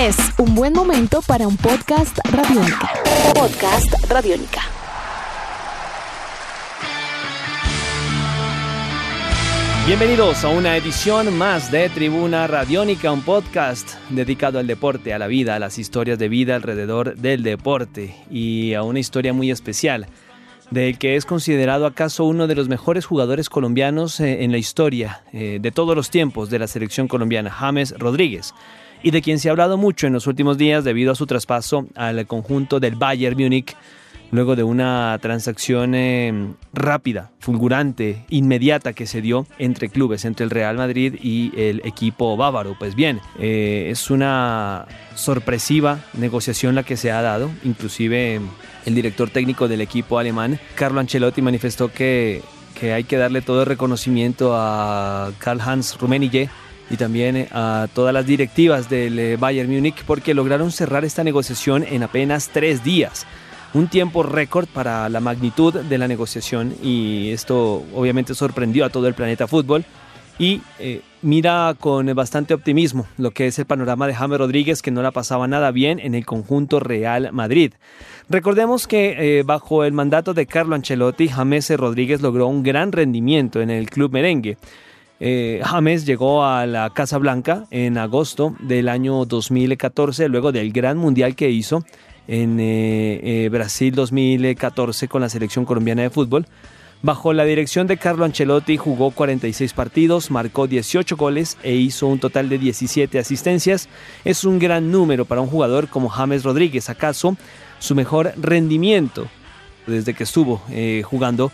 Es un buen momento para un podcast radiónica. Podcast radiónica. Bienvenidos a una edición más de Tribuna Radiónica, un podcast dedicado al deporte, a la vida, a las historias de vida alrededor del deporte y a una historia muy especial del que es considerado acaso uno de los mejores jugadores colombianos eh, en la historia eh, de todos los tiempos de la selección colombiana, James Rodríguez, y de quien se ha hablado mucho en los últimos días debido a su traspaso al conjunto del Bayern Múnich luego de una transacción eh, rápida, fulgurante, inmediata que se dio entre clubes, entre el Real Madrid y el equipo bávaro. Pues bien, eh, es una sorpresiva negociación la que se ha dado, inclusive el director técnico del equipo alemán, Carlo Ancelotti, manifestó que, que hay que darle todo el reconocimiento a Karl-Heinz Rummenigge y también a todas las directivas del eh, Bayern Múnich porque lograron cerrar esta negociación en apenas tres días un tiempo récord para la magnitud de la negociación y esto obviamente sorprendió a todo el planeta fútbol y eh, mira con bastante optimismo lo que es el panorama de James Rodríguez que no la pasaba nada bien en el conjunto Real Madrid. Recordemos que eh, bajo el mandato de Carlo Ancelotti, James Rodríguez logró un gran rendimiento en el club merengue. Eh, James llegó a la Casa Blanca en agosto del año 2014, luego del gran mundial que hizo en eh, eh, Brasil 2014 con la selección colombiana de fútbol. Bajo la dirección de Carlo Ancelotti jugó 46 partidos, marcó 18 goles e hizo un total de 17 asistencias. Es un gran número para un jugador como James Rodríguez, acaso su mejor rendimiento desde que estuvo jugando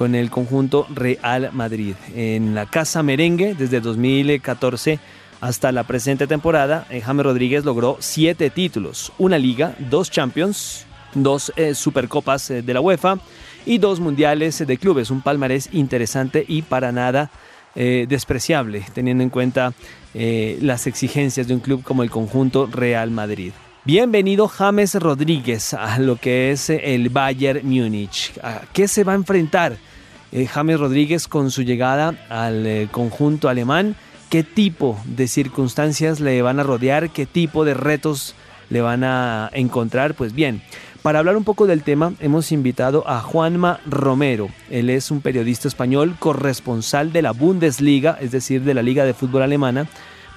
con el conjunto Real Madrid. En la Casa Merengue desde 2014 hasta la presente temporada, eh, James Rodríguez logró siete títulos, una liga, dos Champions, dos eh, Supercopas eh, de la UEFA y dos Mundiales de Clubes, un palmarés interesante y para nada despreciable, teniendo en cuenta las exigencias de un club como el conjunto Real Madrid. Bienvenido James Rodríguez a lo que es el Bayern Múnich. ¿A qué se va a enfrentar James Rodríguez con su llegada al conjunto alemán? qué tipo de circunstancias le van a rodear, qué tipo de retos le van a encontrar. Pues bien, para hablar un poco del tema hemos invitado a Juanma Romero. Él es un periodista español corresponsal de la Bundesliga, es decir, de la Liga de Fútbol Alemana,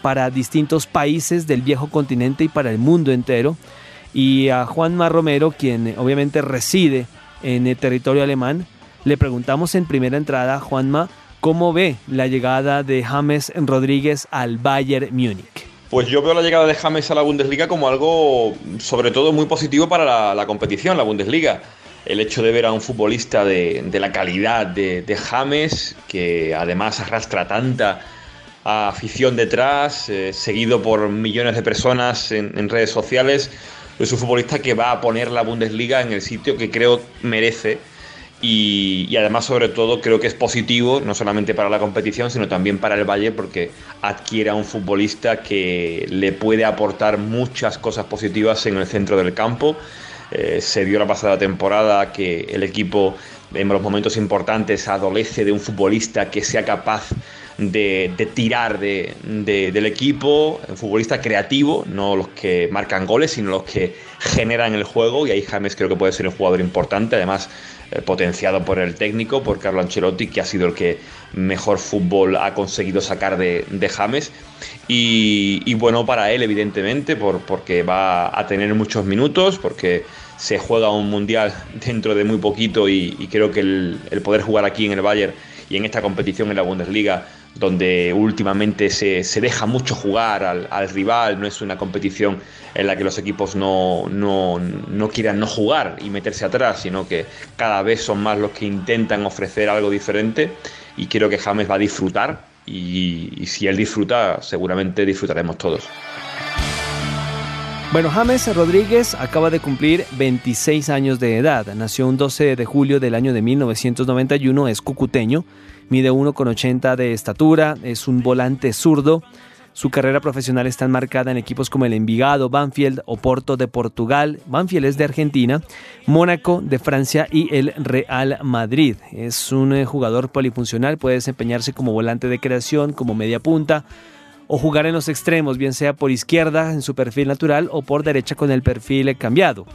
para distintos países del viejo continente y para el mundo entero. Y a Juanma Romero, quien obviamente reside en el territorio alemán, le preguntamos en primera entrada, Juanma, ¿Cómo ve la llegada de James Rodríguez al Bayern Múnich? Pues yo veo la llegada de James a la Bundesliga como algo, sobre todo, muy positivo para la, competición, la Bundesliga. El hecho de ver a un futbolista de, la calidad de, James, que además arrastra tanta afición detrás, eh, seguido por millones de personas en, en redes sociales, es un futbolista que va a poner la Bundesliga en el sitio que creo merece y, además, sobre todo, creo que es positivo, no solamente para la competición, sino también para el Valle, porque adquiere a un futbolista que le puede aportar muchas cosas positivas en el centro del campo. Eh, se vio la pasada temporada que el equipo en los momentos importantes adolece de un futbolista que sea capaz de, tirar del equipo, un futbolista creativo, no los que marcan goles, sino los que generan el juego, y ahí James creo que puede ser un jugador importante, además potenciado por el técnico, por Carlo Ancelotti, que ha sido el que mejor fútbol ha conseguido sacar de, James. Y, bueno, para él, evidentemente, por, porque va a tener muchos minutos, porque se juega un mundial dentro de muy poquito y, creo que el, poder jugar aquí en el Bayern y en esta competición en la Bundesliga donde últimamente se, deja mucho jugar al, rival, no es una competición en la que los equipos no, quieran no jugar y meterse atrás, sino que cada vez son más los que intentan ofrecer algo diferente y creo que James va a disfrutar y, y si él disfruta, seguramente disfrutaremos todos. Bueno, James Rodríguez acaba de cumplir 26 años de edad. Nació un 12 de julio del año de 1991, es cucuteño Mide 1,80 de estatura, es un volante zurdo. Su carrera profesional está enmarcada en equipos como el Envigado, Banfield, Oporto de Portugal, Banfield es de Argentina, Mónaco de Francia y el Real Madrid. Es un eh, jugador polifuncional, puede desempeñarse como volante de creación, como media punta o jugar en los extremos, bien sea por izquierda en su perfil natural o por derecha con el perfil cambiado.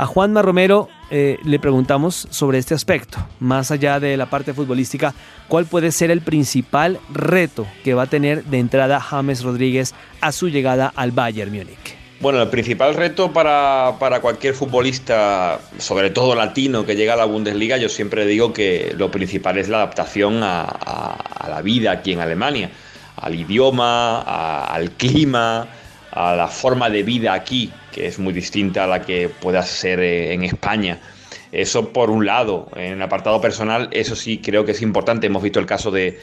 A Juanma Romero eh, le preguntamos sobre este aspecto, más allá de la parte futbolística, ¿cuál puede ser el principal reto que va a tener de entrada James Rodríguez a su llegada al Bayern Múnich? Bueno, el principal reto para, cualquier futbolista, sobre todo latino, que llega a la Bundesliga, yo siempre digo que lo principal es la adaptación a, la vida aquí en Alemania, al idioma, al clima, a la forma de vida aquí, que es muy distinta a la que pueda ser eh, en España. Eso por un lado, en el apartado personal, eso sí creo que es importante. Hemos visto el caso de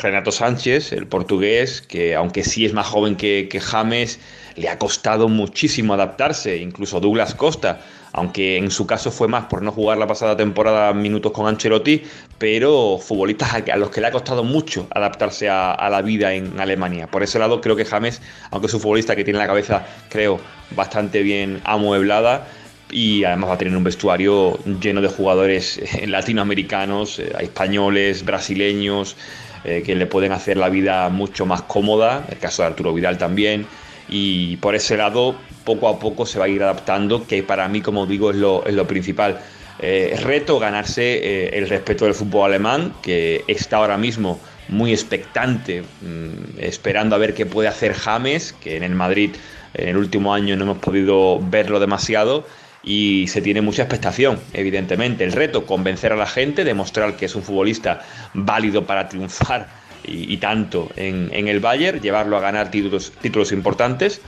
Renato Sánchez, el portugués, que aunque sí es más joven que, que James, le ha costado muchísimo adaptarse, incluso Douglas Costa, aunque en su caso fue más por no jugar la pasada temporada minutos con Ancelotti, pero futbolistas a los que le ha costado mucho adaptarse a, la vida en Alemania. Por ese lado creo que James, aunque es un futbolista que tiene la cabeza, creo, bastante bien amueblada, y además va a tener un vestuario lleno de jugadores eh, latinoamericanos, eh, españoles, brasileños, eh, que le pueden hacer la vida mucho más cómoda, el caso de Arturo Vidal también, y por ese lado poco a poco se va a ir adaptando, que para mí, como digo, es lo, principal. Eh, reto ganarse eh, el respeto del fútbol alemán, que está ahora mismo muy expectante, mm, esperando a ver qué puede hacer James, que en el Madrid en el último año no hemos podido verlo demasiado y se tiene mucha expectación, evidentemente. El reto, convencer a la gente, demostrar que es un futbolista válido para triunfar y, tanto en, el Bayern, llevarlo a ganar títulos importantes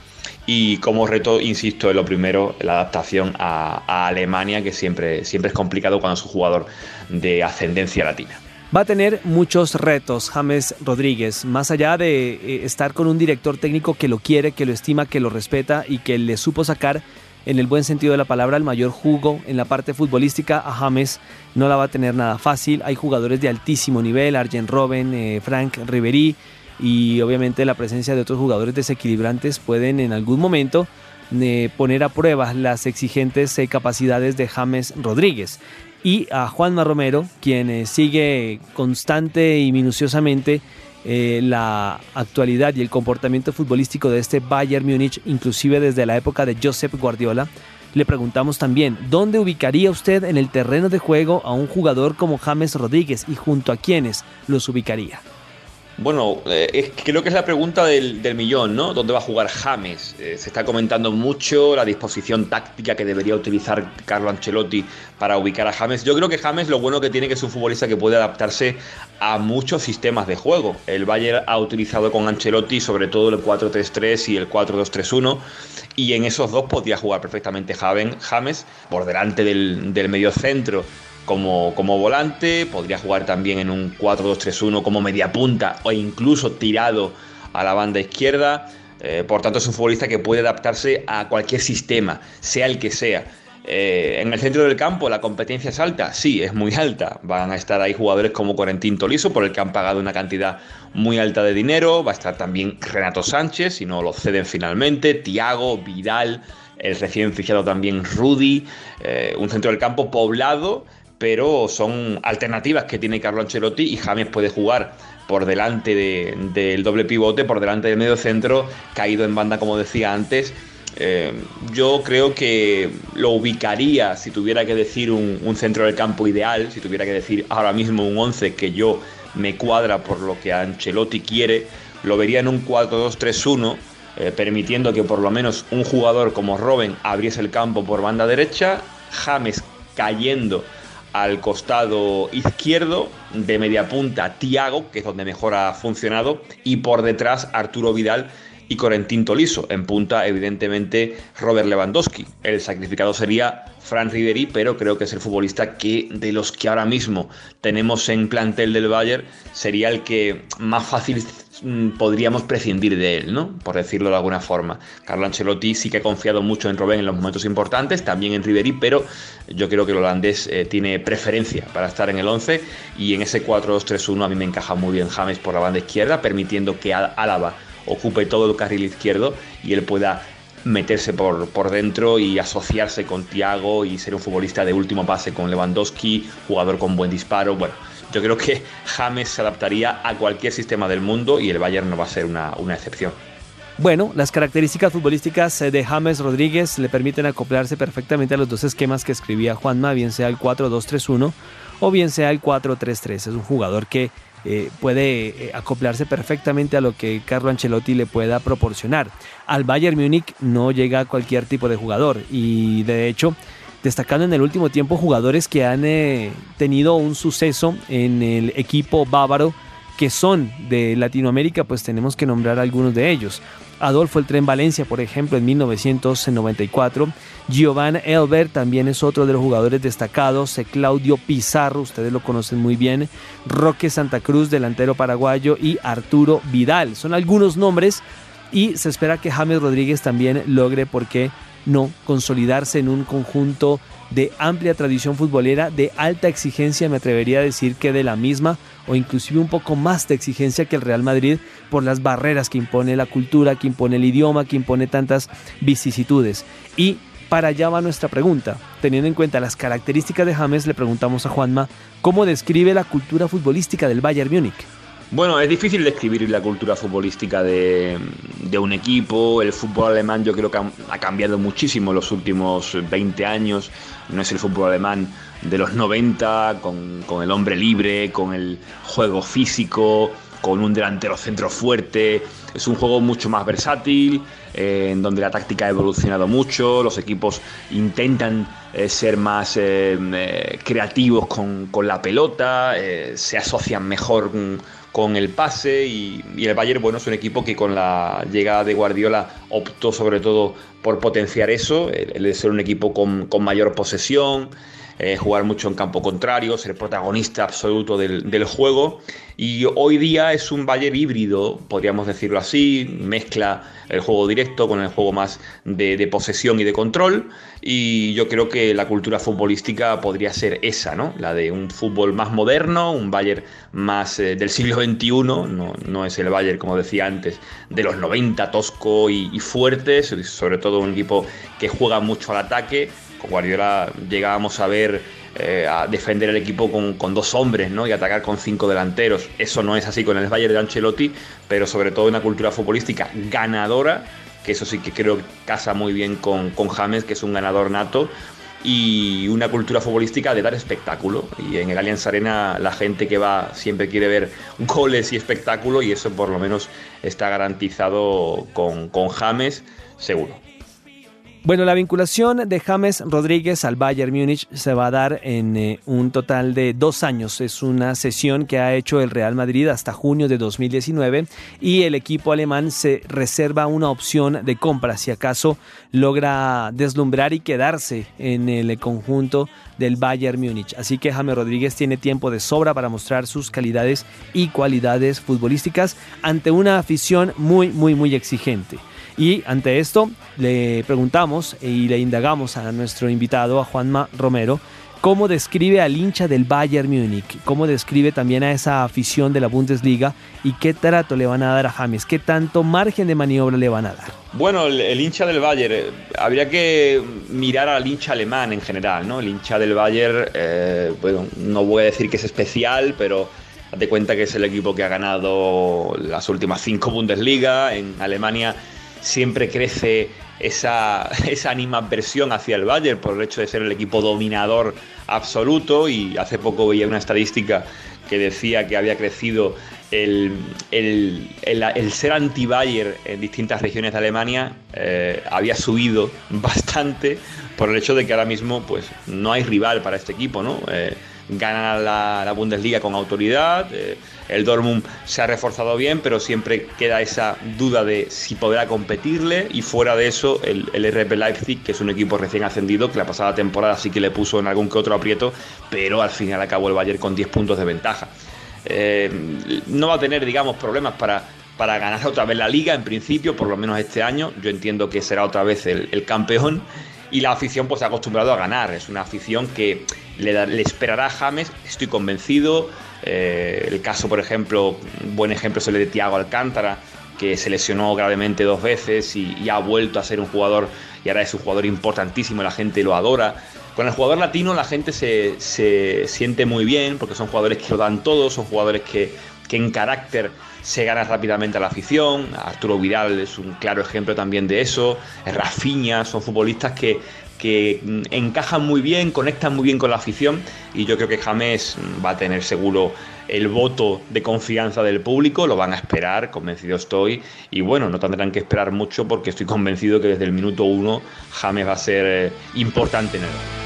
y como reto, insisto, lo primero, la adaptación a, Alemania, que siempre, siempre es complicado cuando es un jugador de ascendencia latina. Va a tener muchos retos James Rodríguez, más allá de eh, estar con un director técnico que lo quiere, que lo estima, que lo respeta y que le supo sacar en el buen sentido de la palabra, el mayor jugo en la parte futbolística. A James no la va a tener nada fácil. Hay jugadores de altísimo nivel, Arjen Robben, eh, Frank Ribery y obviamente la presencia de otros jugadores desequilibrantes pueden en algún momento eh, poner a prueba las exigentes eh, capacidades de James Rodríguez. Y a Juanma Romero, quien sigue constante y minuciosamente eh, la actualidad y el comportamiento futbolístico de este Bayern Múnich, inclusive desde la época de Josep Guardiola, le preguntamos también, ¿dónde ubicaría usted en el terreno de juego a un jugador como James Rodríguez y junto a quiénes los ubicaría? Bueno, eh, creo que es la pregunta del, millón, ¿no? ¿Dónde va a jugar James? Eh, se está comentando mucho la disposición táctica que debería utilizar Carlo Ancelotti para ubicar a James. Yo creo que James lo bueno que tiene que es un futbolista que puede adaptarse a muchos sistemas de juego. El Bayern ha utilizado con Ancelotti sobre todo el 4-3-3 y el 4-2-3-1 y en esos dos podía jugar perfectamente James por delante del, del medio centro como, como volante, podría jugar también en un 4-2-3-1 como media punta o incluso tirado a la banda izquierda. Eh, por tanto, es un futbolista que puede adaptarse a cualquier sistema, sea el que sea. Eh, en el centro del campo la competencia es alta, sí, es muy alta. Van a estar ahí jugadores como Corentín Toliso, por el que han pagado una cantidad muy alta de dinero. Va a estar también Renato Sánchez, si no lo ceden finalmente. Tiago, Vidal, el recién fichado también Rudy. Eh, un centro del campo poblado pero son alternativas que tiene Carlo Ancelotti y James puede jugar por delante del doble pivote, por delante del medio centro, caído en banda como decía antes. Eh, yo creo que lo ubicaría, si tuviera que decir un, centro del campo ideal, si tuviera que decir ahora mismo un 11 que yo me cuadra por lo que Ancelotti quiere, lo vería en un 4-2-3-1, eh, permitiendo que por lo menos un jugador como Robben abriese el campo por banda derecha, James cayendo al costado izquierdo, de media punta Tiago, que es donde mejor ha funcionado, y por detrás Arturo Vidal y Corentín Toliso. En punta, evidentemente, Robert Lewandowski. El sacrificado sería Fran Riveri, pero creo que es el futbolista que de los que ahora mismo tenemos en plantel del Bayern sería el que más fácil mm, podríamos prescindir de él, ¿no? Por decirlo de alguna forma. Carlo Ancelotti sí que ha confiado mucho en Robben en los momentos importantes, también en Riveri, pero yo creo que el holandés eh, tiene preferencia para estar en el 11 y en ese 4-2-3-1 a mí me encaja muy bien James por la banda izquierda, permitiendo que Álava ocupe todo el carril izquierdo y él pueda meterse por, por dentro y asociarse con Thiago y ser un futbolista de último pase con Lewandowski, jugador con buen disparo. Bueno, yo creo que James se adaptaría a cualquier sistema del mundo y el Bayern no va a ser una, una excepción. Bueno, las características futbolísticas eh, de James Rodríguez le permiten acoplarse perfectamente a los dos esquemas que escribía Juanma, bien sea el 4-2-3-1 o bien sea el 4-3-3. Es un jugador que eh, puede eh, acoplarse perfectamente a lo que Carlo Ancelotti le pueda proporcionar. Al Bayern Múnich no llega cualquier tipo de jugador y de hecho destacando en el último tiempo jugadores que han tenido un suceso en el equipo bávaro que son de Latinoamérica, pues tenemos que nombrar algunos de ellos. Adolfo el Tren Valencia, por ejemplo, en 1994. Giovanni Elbert también es otro de los jugadores destacados. Eh, Claudio Pizarro, ustedes lo conocen muy bien. Roque Santa Cruz, delantero paraguayo. Y Arturo Vidal. Son algunos nombres y se espera que James Rodríguez también logre, ¿por qué no?, consolidarse en un conjunto de amplia tradición futbolera, de alta exigencia, me atrevería a decir que de la misma o inclusive un poco más de exigencia que el Real Madrid por las barreras que impone la cultura, que impone el idioma, que impone tantas vicisitudes. Y para allá va nuestra pregunta. Teniendo en cuenta las características de James, le preguntamos a Juanma cómo describe la cultura futbolística del Bayern Múnich. Bueno, es difícil describir la cultura futbolística de, un equipo. El fútbol alemán yo creo que ha, cambiado muchísimo en los últimos 20 años. No es el fútbol alemán de los 90, con, el hombre libre, con el juego físico, con un delantero centro fuerte. Es un juego mucho más versátil, eh, en donde la táctica ha evolucionado mucho, los equipos intentan eh, ser más eh, creativos con, con, la pelota, se asocian mejor con el pase y, el Bayern bueno es un equipo que con la llegada de Guardiola optó sobre todo por potenciar eso, el, de ser un equipo con, mayor posesión, eh, jugar mucho en campo contrario, ser protagonista absoluto del, del, juego y hoy día es un Bayern híbrido, podríamos decirlo así, mezcla el juego directo con el juego más de, posesión y de control. Y yo creo que la cultura futbolística podría ser esa, ¿no? La de un fútbol más moderno, un Bayern más eh, del siglo XXI, no, no, es el Bayern, como decía antes, de los 90, tosco y, y fuerte, sobre todo un equipo que juega mucho al ataque. Con Guardiola llegábamos a ver eh, a defender el equipo con, dos hombres ¿no? y atacar con cinco delanteros. Eso no es así con el Bayern de Ancelotti, pero sobre todo una cultura futbolística ganadora, que eso sí que creo que casa muy bien con, con James, que es un ganador nato, y una cultura futbolística de dar espectáculo. Y en el Allianz Arena la gente que va siempre quiere ver goles y espectáculo, y eso por lo menos está garantizado con, con James, seguro. Bueno, la vinculación de James Rodríguez al Bayern Múnich se va a dar en eh, un total de dos años. Es una sesión que ha hecho el Real Madrid hasta junio de 2019 y el equipo alemán se reserva una opción de compra si acaso logra deslumbrar y quedarse en el conjunto del Bayern Múnich. Así que James Rodríguez tiene tiempo de sobra para mostrar sus calidades y cualidades futbolísticas ante una afición muy, muy, muy exigente. Y ante esto le preguntamos y le indagamos a nuestro invitado, a Juanma Romero, cómo describe al hincha del Bayern Múnich, cómo describe también a esa afición de la Bundesliga y qué trato le van a dar a James, qué tanto margen de maniobra le van a dar. Bueno, el, hincha del Bayern, eh, habría que mirar al hincha alemán en general, ¿no? El hincha del Bayern, eh, bueno, no voy a decir que es especial, pero date cuenta que es el equipo que ha ganado las últimas cinco Bundesliga en Alemania siempre crece esa, esa animadversión hacia el Bayern por el hecho de ser el equipo dominador absoluto y hace poco veía una estadística que decía que había crecido el, ser anti-Bayern en distintas regiones de Alemania eh, había subido bastante por el hecho de que ahora mismo pues no hay rival para este equipo, ¿no? Eh, gana la, Bundesliga con autoridad, eh, el Dortmund se ha reforzado bien, pero siempre queda esa duda de si podrá competirle y fuera de eso el, el RB Leipzig, que es un equipo recién ascendido, que la pasada temporada sí que le puso en algún que otro aprieto, pero al final acabó el Bayern con 10 puntos de ventaja. Eh, no va a tener, digamos, problemas para, para ganar otra vez la liga, en principio, por lo menos este año. Yo entiendo que será otra vez el campeón y la afición pues se ha acostumbrado a ganar. Es una afición que le, esperará a James, estoy convencido. Eh, el caso, por ejemplo, buen ejemplo es el de Tiago Alcántara, que se lesionó gravemente dos veces y, ha vuelto a ser un jugador y ahora es un jugador importantísimo, la gente lo adora. Con el jugador latino la gente se, se siente muy bien porque son jugadores que lo dan todo, son jugadores que, que en carácter se gana rápidamente a la afición. Arturo Vidal es un claro ejemplo también de eso. Rafinha, son futbolistas que, que encajan muy bien, conectan muy bien con la afición y yo creo que James va a tener seguro el voto de confianza del público, lo van a esperar, convencido estoy, y bueno, no tendrán que esperar mucho porque estoy convencido que desde el minuto uno James va a ser eh, importante en el...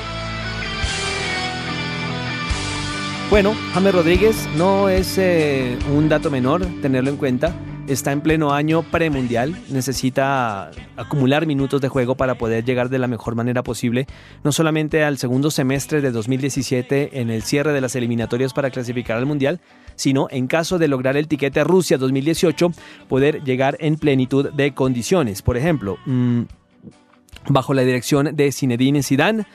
Bueno, James Rodríguez no es eh, un dato menor tenerlo en cuenta está en pleno año premundial, necesita acumular minutos de juego para poder llegar de la mejor manera posible, no solamente al segundo semestre de 2017 en el cierre de las eliminatorias para clasificar al Mundial, sino en caso de lograr el tiquete a Rusia 2018, poder llegar en plenitud de condiciones. Por ejemplo, mm, bajo la dirección de Zinedine Zidane,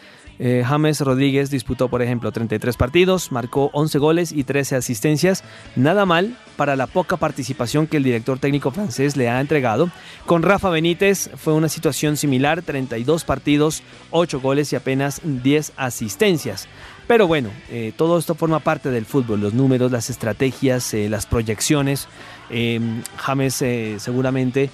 eh, James Rodríguez disputó, por ejemplo, 33 partidos, marcó 11 goles y 13 asistencias. Nada mal para la poca participación que el director técnico francés le ha entregado. Con Rafa Benítez fue una situación similar, 32 partidos, 8 goles y apenas 10 asistencias. Pero bueno, eh, todo esto forma parte del fútbol, los números, las estrategias, eh, las proyecciones. James seguramente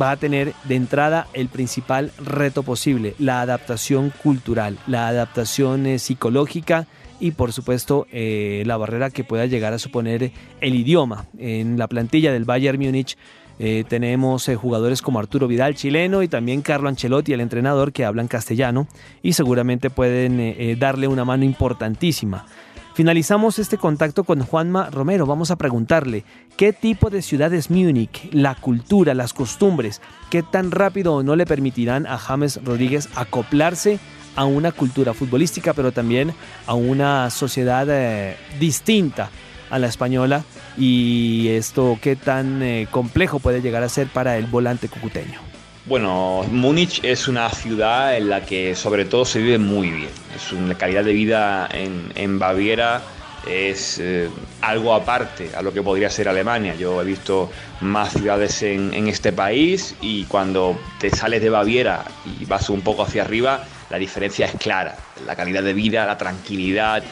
va a tener de entrada el principal reto posible, la adaptación cultural, la adaptación eh, psicológica y por supuesto eh, la barrera que pueda llegar a suponer el idioma. En la plantilla del Bayern Múnich eh, tenemos jugadores como Arturo Vidal, chileno, y también Carlo Ancelotti, el entrenador, que hablan castellano y seguramente pueden darle una mano importantísima. Finalizamos este contacto con Juanma Romero. Vamos a preguntarle qué tipo de ciudad es Múnich, la cultura, las costumbres, qué tan rápido no le permitirán a James Rodríguez acoplarse a una cultura futbolística, pero también a una sociedad eh, distinta a la española y esto qué tan eh, complejo puede llegar a ser para el volante cucuteño. Bueno, Múnich es una ciudad en la que sobre todo se vive muy bien. Es una calidad de vida en, Baviera es eh, algo aparte a lo que podría ser Alemania. Yo he visto más ciudades en, este país y cuando te sales de Baviera y vas un poco hacia arriba, la diferencia es clara. La calidad de vida, la tranquilidad,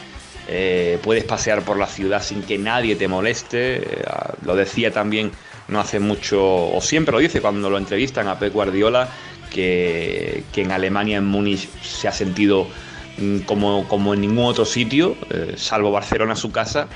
eh, puedes pasear por la ciudad sin que nadie te moleste. Eh, lo decía también no hace mucho, o siempre lo dice cuando lo entrevistan a Pep Guardiola, que, en Alemania, en Múnich, se ha sentido mm, como, como en ningún otro sitio, eh, salvo Barcelona, su casa,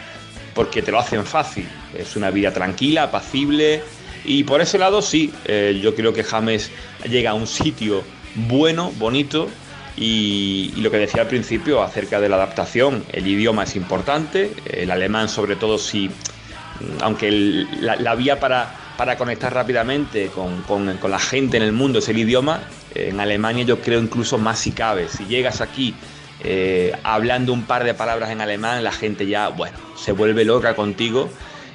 porque te lo hacen fácil. Es una vida tranquila, apacible, y por ese lado sí, eh, yo creo que James llega a un sitio bueno, bonito, y, lo que decía al principio acerca de la adaptación, el idioma es importante, el alemán sobre todo si aunque la, vía para, conectar rápidamente con, la gente en el mundo es el idioma, en Alemania yo creo incluso más si cabe. Si llegas aquí eh, hablando un par de palabras en alemán, la gente ya, bueno, se vuelve loca contigo.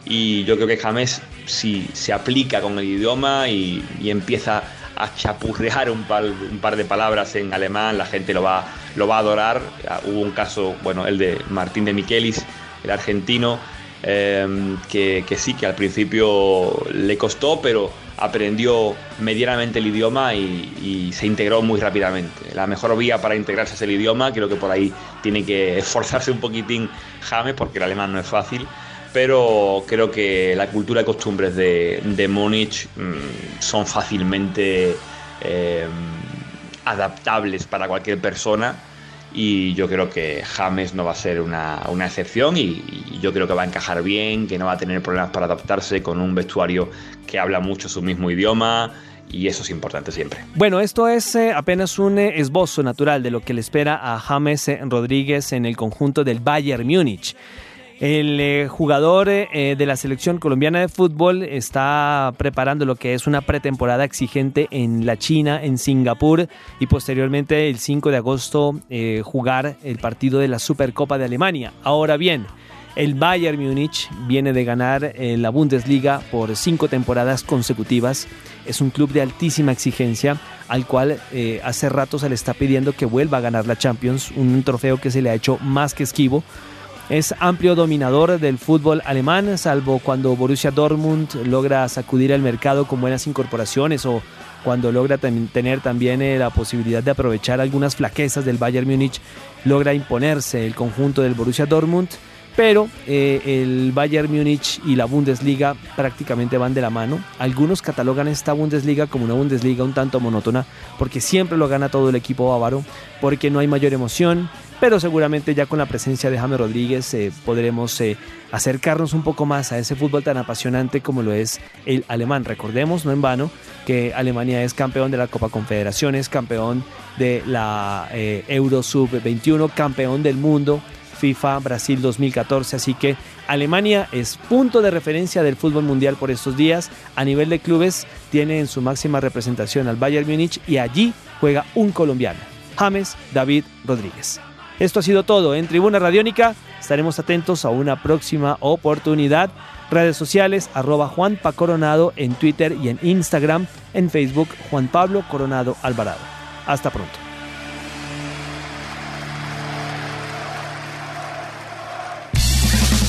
Y yo creo que James, si se aplica con el idioma y, empieza a chapurrear un par, un par, de palabras en alemán, la gente lo va, lo va a adorar. Hubo un caso, bueno, el de Martín de Michelis, el argentino, Em, que, sí, que al principio le costó, pero aprendió medianamente el idioma y, se integró muy rápidamente. La mejor vía para integrarse es el idioma, creo que por ahí tiene que esforzarse un poquitín James, porque el alemán no es fácil, pero creo que la cultura y costumbres de, de Múnich mm, son fácilmente em, adaptables para cualquier persona y yo creo que James no va a ser una, excepción y, yo creo que va a encajar bien, que no va a tener problemas para adaptarse con un vestuario que habla mucho su mismo idioma y eso es importante siempre. Bueno, esto es eh, apenas un eh, esbozo natural de lo que le espera a James Rodríguez en el conjunto del Bayern Múnich. El eh, jugador eh, de la selección colombiana de fútbol está preparando lo que es una pretemporada exigente en la China, en Singapur y posteriormente el 5 de agosto eh, jugar el partido de la Supercopa de Alemania. Ahora bien, el Bayern Múnich viene de ganar la Bundesliga por cinco temporadas consecutivas. Es un club de altísima exigencia al cual hace rato se le está pidiendo que vuelva a ganar la Champions, un trofeo que se le ha hecho más que esquivo es amplio dominador del fútbol alemán, salvo cuando Borussia Dortmund logra sacudir el mercado con buenas incorporaciones o cuando logra tener también eh, la posibilidad de aprovechar algunas flaquezas del Bayern Múnich, logra imponerse el conjunto del Borussia Dortmund pero eh, el Bayern Múnich y la Bundesliga prácticamente van de la mano. Algunos catalogan esta Bundesliga como una Bundesliga un tanto monótona, porque siempre lo gana todo el equipo bávaro, porque no hay mayor emoción, pero seguramente ya con la presencia de James Rodríguez eh, podremos eh, acercarnos un poco más a ese fútbol tan apasionante como lo es el alemán. Recordemos, no en vano, que Alemania es campeón de la Copa Confederaciones, campeón de la Euro Sub 21, campeón del mundo FIFA Brasil 2014. Así que Alemania es punto de referencia del fútbol mundial por estos días. A nivel de clubes tiene en su máxima representación al Bayern Múnich y allí juega un colombiano, James David Rodríguez. Esto ha sido todo en Tribuna Radiónica. Estaremos atentos a una próxima oportunidad. Redes sociales, arroba Juan Coronado en Twitter y en Instagram, en Facebook Juan Pablo Coronado Alvarado. Hasta pronto.